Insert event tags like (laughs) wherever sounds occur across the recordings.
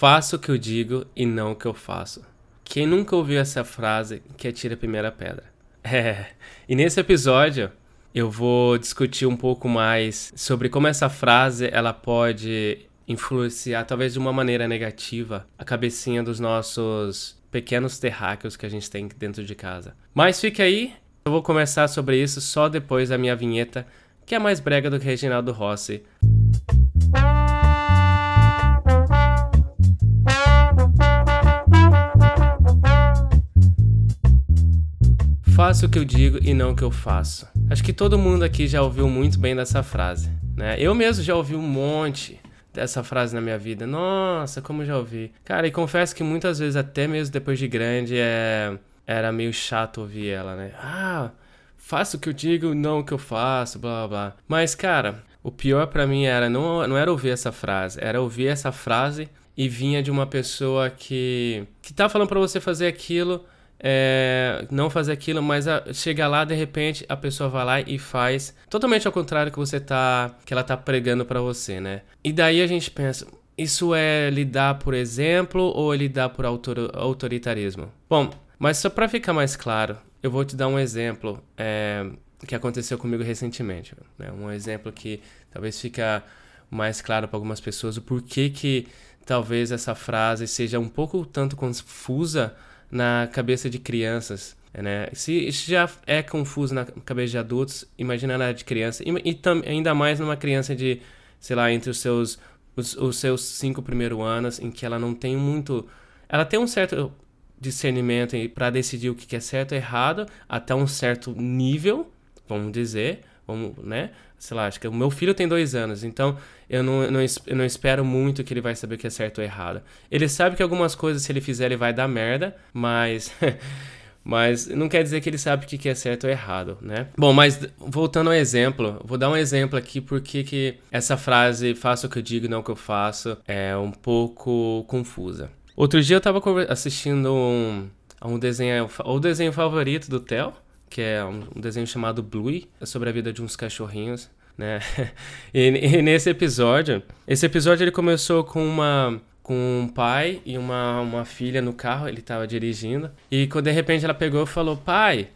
Faço o que eu digo e não o que eu faço. Quem nunca ouviu essa frase que atira a primeira pedra? (laughs) É. E nesse episódio eu vou discutir um pouco mais sobre como essa frase ela pode influenciar, talvez de uma maneira negativa, a cabecinha dos nossos pequenos terráqueos que a gente tem dentro de casa. Mas fique aí, eu vou começar sobre isso só depois da minha vinheta, que é mais brega do que Reginaldo Rossi. Faço o que eu digo e não o que eu faço. Acho que todo mundo aqui já ouviu muito bem dessa frase, né? Eu mesmo já ouvi um monte dessa frase na minha vida. Nossa, como já ouvi. Cara, e confesso que muitas vezes, até mesmo depois de grande, é... era meio chato ouvir ela, né? Ah, faço o que eu digo, não o que eu faço, blá blá blá. Mas, cara, o pior para mim era não, não era ouvir essa frase, era ouvir essa frase e vinha de uma pessoa que que tá falando para você fazer aquilo é, não fazer aquilo, mas a, chega lá de repente a pessoa vai lá e faz totalmente ao contrário que você tá que ela tá pregando para você, né? E daí a gente pensa, isso é lidar por exemplo ou é lidar por autor, autoritarismo? Bom, mas só para ficar mais claro, eu vou te dar um exemplo é, que aconteceu comigo recentemente, né? Um exemplo que talvez fica mais claro para algumas pessoas o porquê que talvez essa frase seja um pouco tanto confusa na cabeça de crianças. Né? Se isso já é confuso na cabeça de adultos, imagina na de criança. E, e tam, ainda mais numa criança de, sei lá, entre os seus, os, os seus cinco primeiros anos, em que ela não tem muito. Ela tem um certo discernimento para decidir o que é certo e errado, até um certo nível, vamos dizer, vamos, né? sei lá, acho que o meu filho tem dois anos, então eu não, não, eu não espero muito que ele vai saber o que é certo ou errado. Ele sabe que algumas coisas, se ele fizer, ele vai dar merda, mas. (laughs) mas não quer dizer que ele sabe o que é certo ou errado, né? Bom, mas voltando ao exemplo, vou dar um exemplo aqui porque que essa frase, faça o que eu digo, não o que eu faço, é um pouco confusa. Outro dia eu tava assistindo um, um desenho, o desenho favorito do Theo, que é um, desenho chamado Bluey, é sobre a vida de uns cachorrinhos, né? (laughs) e, e, nesse episódio, esse episódio ele começou com uma com um pai e uma, uma filha no carro, ele estava dirigindo, e quando de repente ela pegou e falou: "Pai,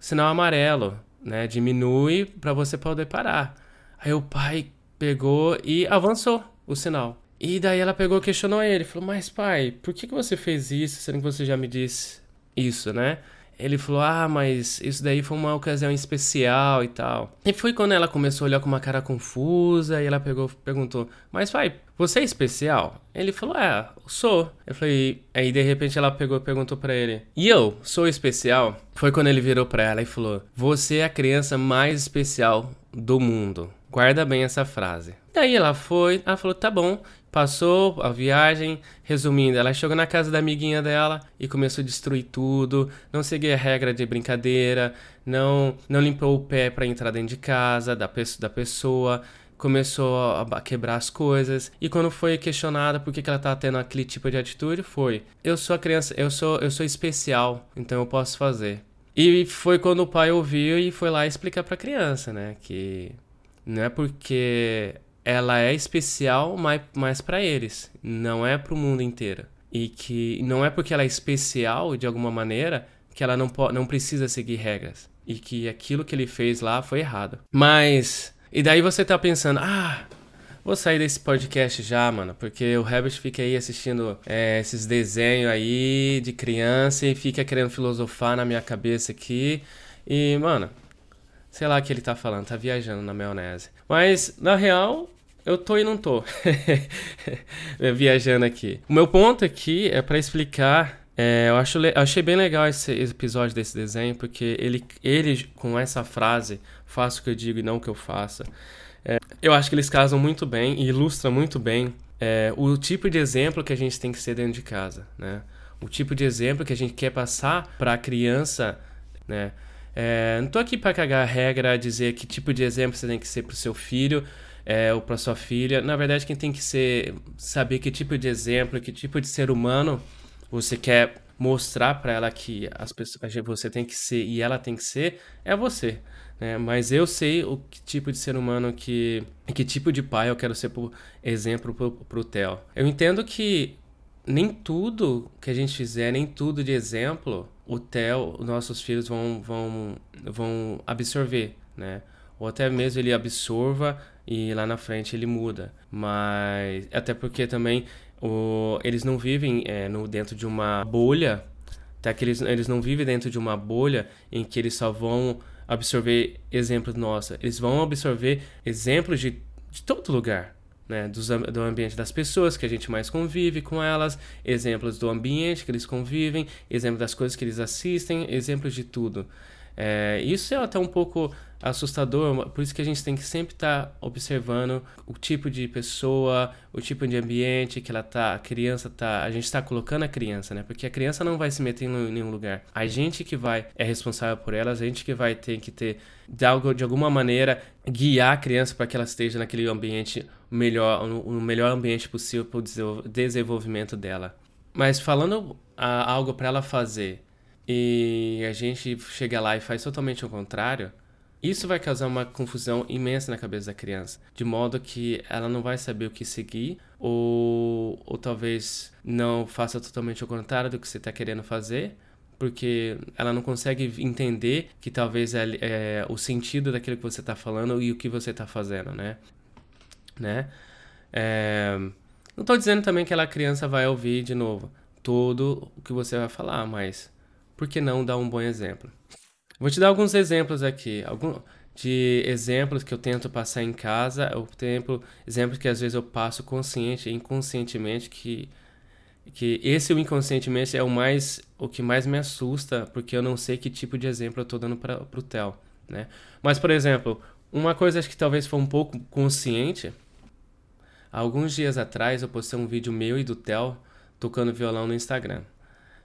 sinal amarelo, né? Diminui para você poder parar". Aí o pai pegou e avançou o sinal. E daí ela pegou e questionou ele, falou: "Mas pai, por que que você fez isso, sendo que você já me disse isso, né?" Ele falou: Ah, mas isso daí foi uma ocasião especial e tal. E foi quando ela começou a olhar com uma cara confusa e ela pegou, perguntou: Mas pai, você é especial? Ele falou: É, sou. Eu falei: Aí de repente ela pegou e perguntou para ele: E eu sou especial? Foi quando ele virou para ela e falou: Você é a criança mais especial do mundo. Guarda bem essa frase. Daí ela foi, ela falou: Tá bom. Passou a viagem, resumindo, ela chegou na casa da amiguinha dela e começou a destruir tudo, não seguia a regra de brincadeira, não não limpou o pé para entrar dentro de casa da, pe da pessoa, começou a quebrar as coisas e quando foi questionada por que, ela tá tendo aquele tipo de atitude, foi: "Eu sou a criança, eu sou eu sou especial, então eu posso fazer". E foi quando o pai ouviu e foi lá explicar para a criança, né, que não é porque ela é especial, mas, mas para eles, não é para o mundo inteiro. E que não é porque ela é especial de alguma maneira que ela não, não precisa seguir regras. E que aquilo que ele fez lá foi errado. Mas. E daí você tá pensando, ah, vou sair desse podcast já, mano, porque o Herbert fica aí assistindo é, esses desenhos aí de criança e fica querendo filosofar na minha cabeça aqui. E, mano, sei lá o que ele tá falando, tá viajando na maionese. Mas, na real, eu tô e não tô. (laughs) Viajando aqui. O meu ponto aqui é para explicar. É, eu acho, achei bem legal esse episódio desse desenho, porque ele, ele com essa frase, faço o que eu digo e não o que eu faço, é, eu acho que eles casam muito bem e ilustram muito bem é, o tipo de exemplo que a gente tem que ser dentro de casa, né? O tipo de exemplo que a gente quer passar para a criança, né? É, não tô aqui para cagar a regra, dizer que tipo de exemplo você tem que ser para o seu filho, é, ou para sua filha. Na verdade, quem tem que ser saber que tipo de exemplo, que tipo de ser humano você quer mostrar para ela que as pessoas, você tem que ser e ela tem que ser é você. Né? Mas eu sei o que tipo de ser humano que que tipo de pai eu quero ser por exemplo para o Theo. Eu entendo que nem tudo que a gente fizer, nem tudo de exemplo, o Theo, nossos filhos vão, vão, vão absorver, né? Ou até mesmo ele absorva e lá na frente ele muda. Mas até porque também o, eles não vivem é, no, dentro de uma bolha, tá? que eles, eles não vivem dentro de uma bolha em que eles só vão absorver exemplos nossos. Eles vão absorver exemplos de, de todo lugar. Né, do ambiente das pessoas que a gente mais convive com elas, exemplos do ambiente que eles convivem, exemplos das coisas que eles assistem, exemplos de tudo. É, isso é até um pouco assustador, por isso que a gente tem que sempre estar tá observando o tipo de pessoa, o tipo de ambiente que ela tá, a criança tá, a gente está colocando a criança, né? Porque a criança não vai se meter em nenhum lugar. A gente que vai é responsável por ela, a gente que vai ter que ter de, algo, de alguma maneira guiar a criança para que ela esteja naquele ambiente melhor, no, melhor ambiente possível para o desenvolvimento dela. Mas falando algo para ela fazer e a gente chega lá e faz totalmente o contrário, isso vai causar uma confusão imensa na cabeça da criança, de modo que ela não vai saber o que seguir, ou, ou talvez não faça totalmente o contrário do que você está querendo fazer, porque ela não consegue entender que talvez é, é o sentido daquilo que você está falando e o que você está fazendo, né? né? É, não estou dizendo também que aquela criança vai ouvir de novo tudo o que você vai falar, mas por que não dar um bom exemplo? Vou te dar alguns exemplos aqui, algum, de exemplos que eu tento passar em casa, eu tento exemplos que às vezes eu passo consciente e inconscientemente que que esse o inconscientemente é o mais o que mais me assusta, porque eu não sei que tipo de exemplo eu estou dando para o Theo, né? Mas por exemplo, uma coisa que talvez foi um pouco consciente, alguns dias atrás eu postei um vídeo meu e do Theo tocando violão no Instagram,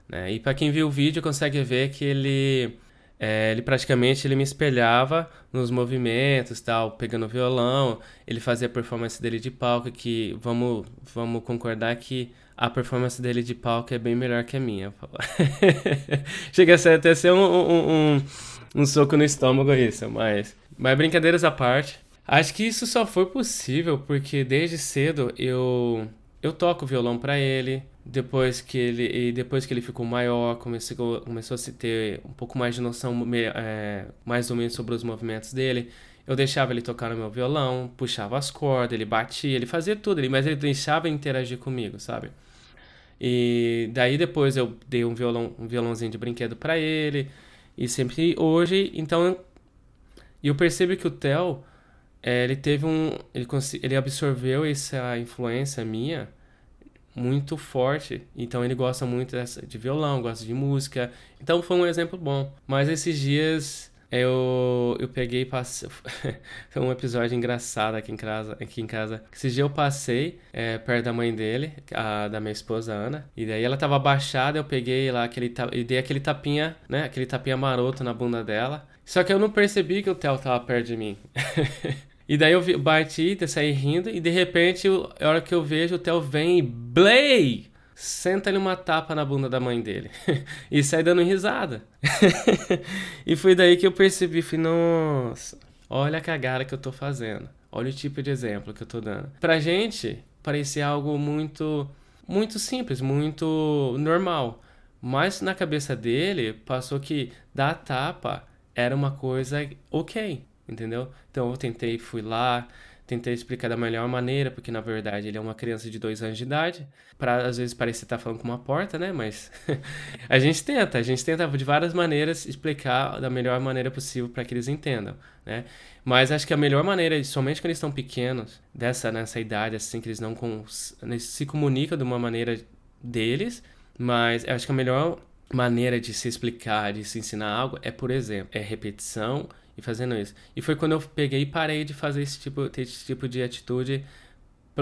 né? E para quem viu o vídeo consegue ver que ele é, ele praticamente ele me espelhava nos movimentos, tal, pegando violão. Ele fazia a performance dele de palco, que vamos, vamos concordar que a performance dele de palco é bem melhor que a minha. (laughs) Chega a ser, até ser um, um, um, um, soco no estômago isso, mas, mas brincadeiras à parte. Acho que isso só foi possível porque desde cedo eu eu toco violão para ele, depois que ele depois que ele ficou maior começou começou a se ter um pouco mais de noção é, mais ou menos sobre os movimentos dele. Eu deixava ele tocar no meu violão puxava as cordas ele batia ele fazia tudo mas ele deixava interagir comigo sabe? E daí depois eu dei um violão um violãozinho de brinquedo para ele e sempre hoje então eu percebo que o Theo é, ele teve um ele ele absorveu essa influência minha muito forte. Então ele gosta muito dessa, de violão, gosta de música. Então foi um exemplo bom. Mas esses dias eu, eu peguei passei. (laughs) foi um episódio engraçado aqui em casa. Aqui em casa. Esse dia eu passei é, perto da mãe dele, a, da minha esposa Ana. E daí ela tava abaixada, eu peguei lá aquele e dei aquele tapinha, né? Aquele tapinha maroto na bunda dela. Só que eu não percebi que o Theo tava perto de mim. (laughs) E daí eu bati, saí rindo, e de repente, a hora que eu vejo, o Theo vem e Blay! Senta-lhe uma tapa na bunda da mãe dele. (laughs) e sai dando risada. (laughs) e foi daí que eu percebi, falei, nossa, olha a cagada que eu tô fazendo. Olha o tipo de exemplo que eu tô dando. Pra gente, parecia algo muito, muito simples, muito normal. Mas na cabeça dele, passou que dar tapa era uma coisa ok entendeu? Então eu tentei, fui lá, tentei explicar da melhor maneira, porque na verdade ele é uma criança de dois anos de idade, para às vezes parecer estar tá falando com uma porta, né? Mas (laughs) a gente tenta, a gente tenta de várias maneiras explicar da melhor maneira possível para que eles entendam, né? Mas acho que a melhor maneira, somente quando eles estão pequenos, dessa nessa idade assim que eles não com, eles se comunicam de uma maneira deles, mas acho que a melhor maneira de se explicar, de se ensinar algo é, por exemplo, é repetição e fazendo isso. E foi quando eu peguei e parei de fazer esse tipo, esse tipo de atitude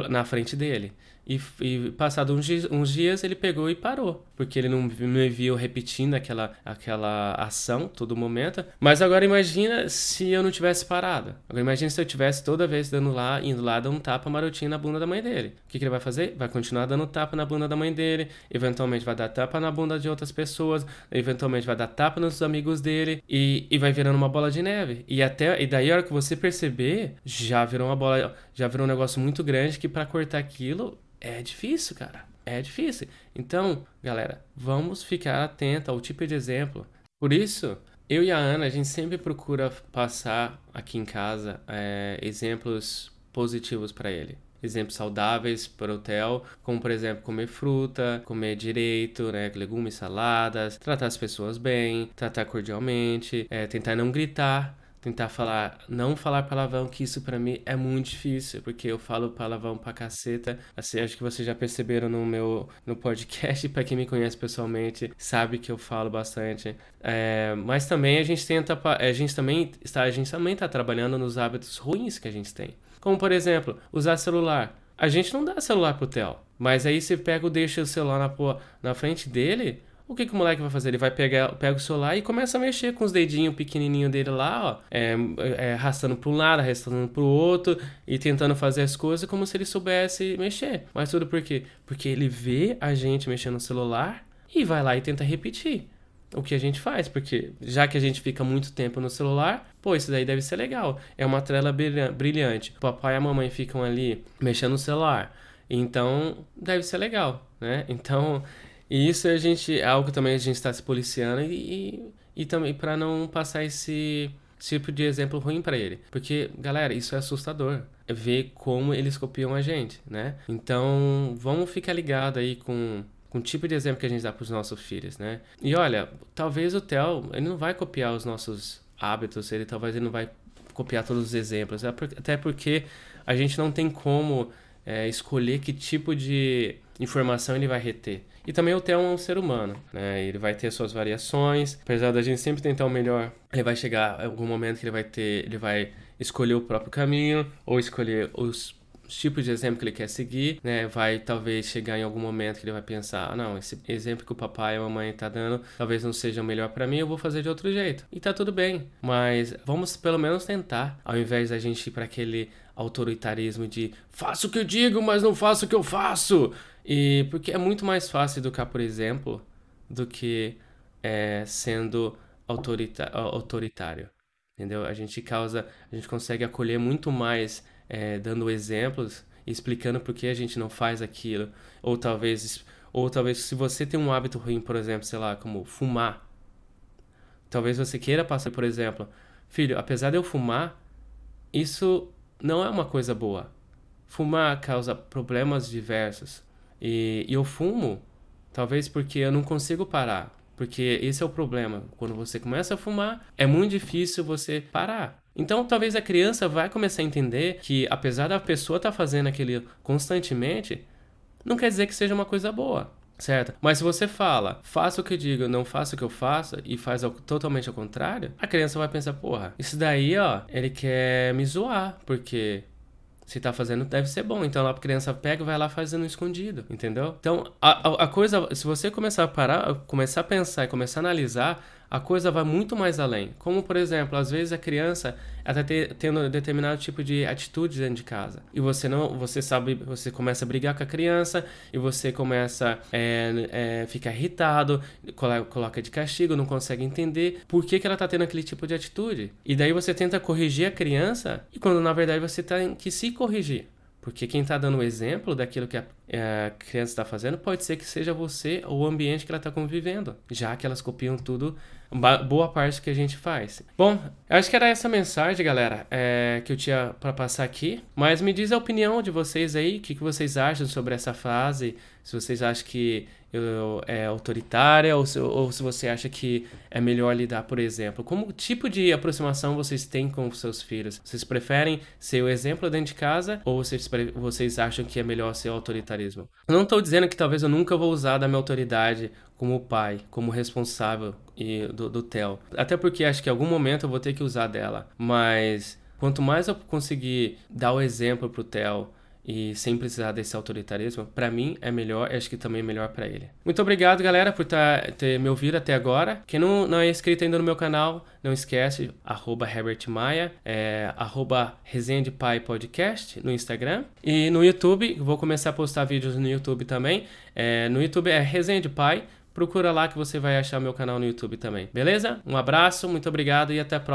na frente dele. E, e passado uns dias, uns dias, ele pegou e parou, porque ele não me viu repetindo aquela, aquela ação todo momento. Mas agora imagina se eu não tivesse parado. Agora imagina se eu tivesse toda vez dando lá, indo lá, dando um tapa marotinho na bunda da mãe dele. O que, que ele vai fazer? Vai continuar dando tapa na bunda da mãe dele, eventualmente vai dar tapa na bunda de outras pessoas, eventualmente vai dar tapa nos amigos dele e, e vai virando uma bola de neve. E até e daí a hora que você perceber, já virou uma bola, já virou um negócio muito grande que para cortar aquilo é difícil, cara. é difícil. Então, galera, vamos ficar atento ao tipo de exemplo. Por isso, eu e a Ana, a gente sempre procura passar aqui em casa é, exemplos positivos para ele. Exemplos saudáveis para o Theo, como por exemplo comer fruta, comer direito, né, legumes, saladas, tratar as pessoas bem, tratar cordialmente, é, tentar não gritar, tentar falar, não falar palavrão, que isso para mim é muito difícil, porque eu falo palavrão pra caceta. Assim, acho que vocês já perceberam no meu no podcast, (laughs) para quem me conhece pessoalmente, sabe que eu falo bastante. É, mas também a gente tenta, a gente também está, a gente também tá trabalhando nos hábitos ruins que a gente tem. Como por exemplo, usar celular. A gente não dá celular pro Theo, mas aí você pega, deixa o celular na, na frente dele, o que, que o moleque vai fazer? Ele vai pegar pega o celular e começa a mexer com os dedinhos pequenininhos dele lá, ó, é, é, arrastando para um lado, arrastando para o outro e tentando fazer as coisas como se ele soubesse mexer. Mas tudo por quê? Porque ele vê a gente mexendo no celular e vai lá e tenta repetir o que a gente faz, porque já que a gente fica muito tempo no celular, pô, isso daí deve ser legal. É uma tela brilhante. O papai e a mamãe ficam ali mexendo no celular. Então, deve ser legal, né? Então, e isso a gente é algo também a gente está se policiando e, e, e também para não passar esse tipo de exemplo ruim para ele. Porque, galera, isso é assustador. É ver como eles copiam a gente, né? Então, vamos ficar ligado aí com, com o tipo de exemplo que a gente dá para os nossos filhos, né? E olha, talvez o Theo, ele não vai copiar os nossos hábitos, ele talvez ele não vai copiar todos os exemplos, até porque a gente não tem como é, escolher que tipo de informação ele vai reter. E também o Theo é um ser humano, né? Ele vai ter suas variações, apesar da gente sempre tentar o melhor, ele vai chegar em algum momento que ele vai ter, ele vai escolher o próprio caminho ou escolher os tipos de exemplo que ele quer seguir, né? Vai talvez chegar em algum momento que ele vai pensar, ah, não, esse exemplo que o papai e a mamãe tá dando talvez não seja o melhor para mim, eu vou fazer de outro jeito. E tá tudo bem, mas vamos pelo menos tentar, ao invés da gente ir para aquele autoritarismo de faço o que eu digo, mas não faço o que eu faço. E porque é muito mais fácil educar, por exemplo, do que é, sendo autorita autoritário. Entendeu? A gente causa, a gente consegue acolher muito mais é, dando exemplos explicando por que a gente não faz aquilo. Ou talvez, ou talvez se você tem um hábito ruim, por exemplo, sei lá, como fumar. Talvez você queira passar, por exemplo, filho, apesar de eu fumar, isso não é uma coisa boa. Fumar causa problemas diversos. E, e eu fumo, talvez porque eu não consigo parar. Porque esse é o problema. Quando você começa a fumar, é muito difícil você parar. Então, talvez a criança vai começar a entender que, apesar da pessoa estar tá fazendo aquilo constantemente, não quer dizer que seja uma coisa boa, certo? Mas se você fala, faça o que eu digo, não faça o que eu faço, e faz totalmente ao contrário, a criança vai pensar, porra, isso daí, ó, ele quer me zoar, porque se tá fazendo, deve ser bom. Então a criança pega e vai lá fazendo escondido, entendeu? Então a, a, a, coisa, se você começar a parar, começar a pensar e começar a analisar, a coisa vai muito mais além. Como, por exemplo, às vezes a criança está tendo determinado tipo de atitude dentro de casa. E você não, você sabe, você começa a brigar com a criança e você começa a é, é, ficar irritado, coloca de castigo, não consegue entender por que, que ela está tendo aquele tipo de atitude. E daí você tenta corrigir a criança e quando na verdade você tem que se corrigir. Porque quem está dando o exemplo daquilo que a, a criança está fazendo pode ser que seja você ou o ambiente que ela está convivendo, já que elas copiam tudo, boa parte que a gente faz. Bom, acho que era essa mensagem, galera, é, que eu tinha para passar aqui. Mas me diz a opinião de vocês aí, o que, que vocês acham sobre essa frase, se vocês acham que eu, é autoritária ou se, ou se você acha que é melhor lidar, por exemplo. Como tipo de aproximação vocês têm com os seus filhos? Vocês preferem ser o exemplo dentro de casa ou vocês, vocês acham que é melhor ser o autoritarismo? Eu não estou dizendo que talvez eu nunca vou usar da minha autoridade como pai, como responsável e do, do Theo. Até porque acho que em algum momento eu vou ter que usar dela. Mas quanto mais eu conseguir dar o exemplo pro Theo e sem precisar desse autoritarismo, para mim é melhor, acho que também é melhor para ele. Muito obrigado, galera, por tá, ter me ouvido até agora. Quem não, não é inscrito ainda no meu canal, não esquece, arroba Herbert Maia, é, arroba Resenha de Pai Podcast no Instagram. E no YouTube, vou começar a postar vídeos no YouTube também. É, no YouTube é Resenha de Pai. Procura lá que você vai achar meu canal no YouTube também. Beleza? Um abraço, muito obrigado e até a próxima.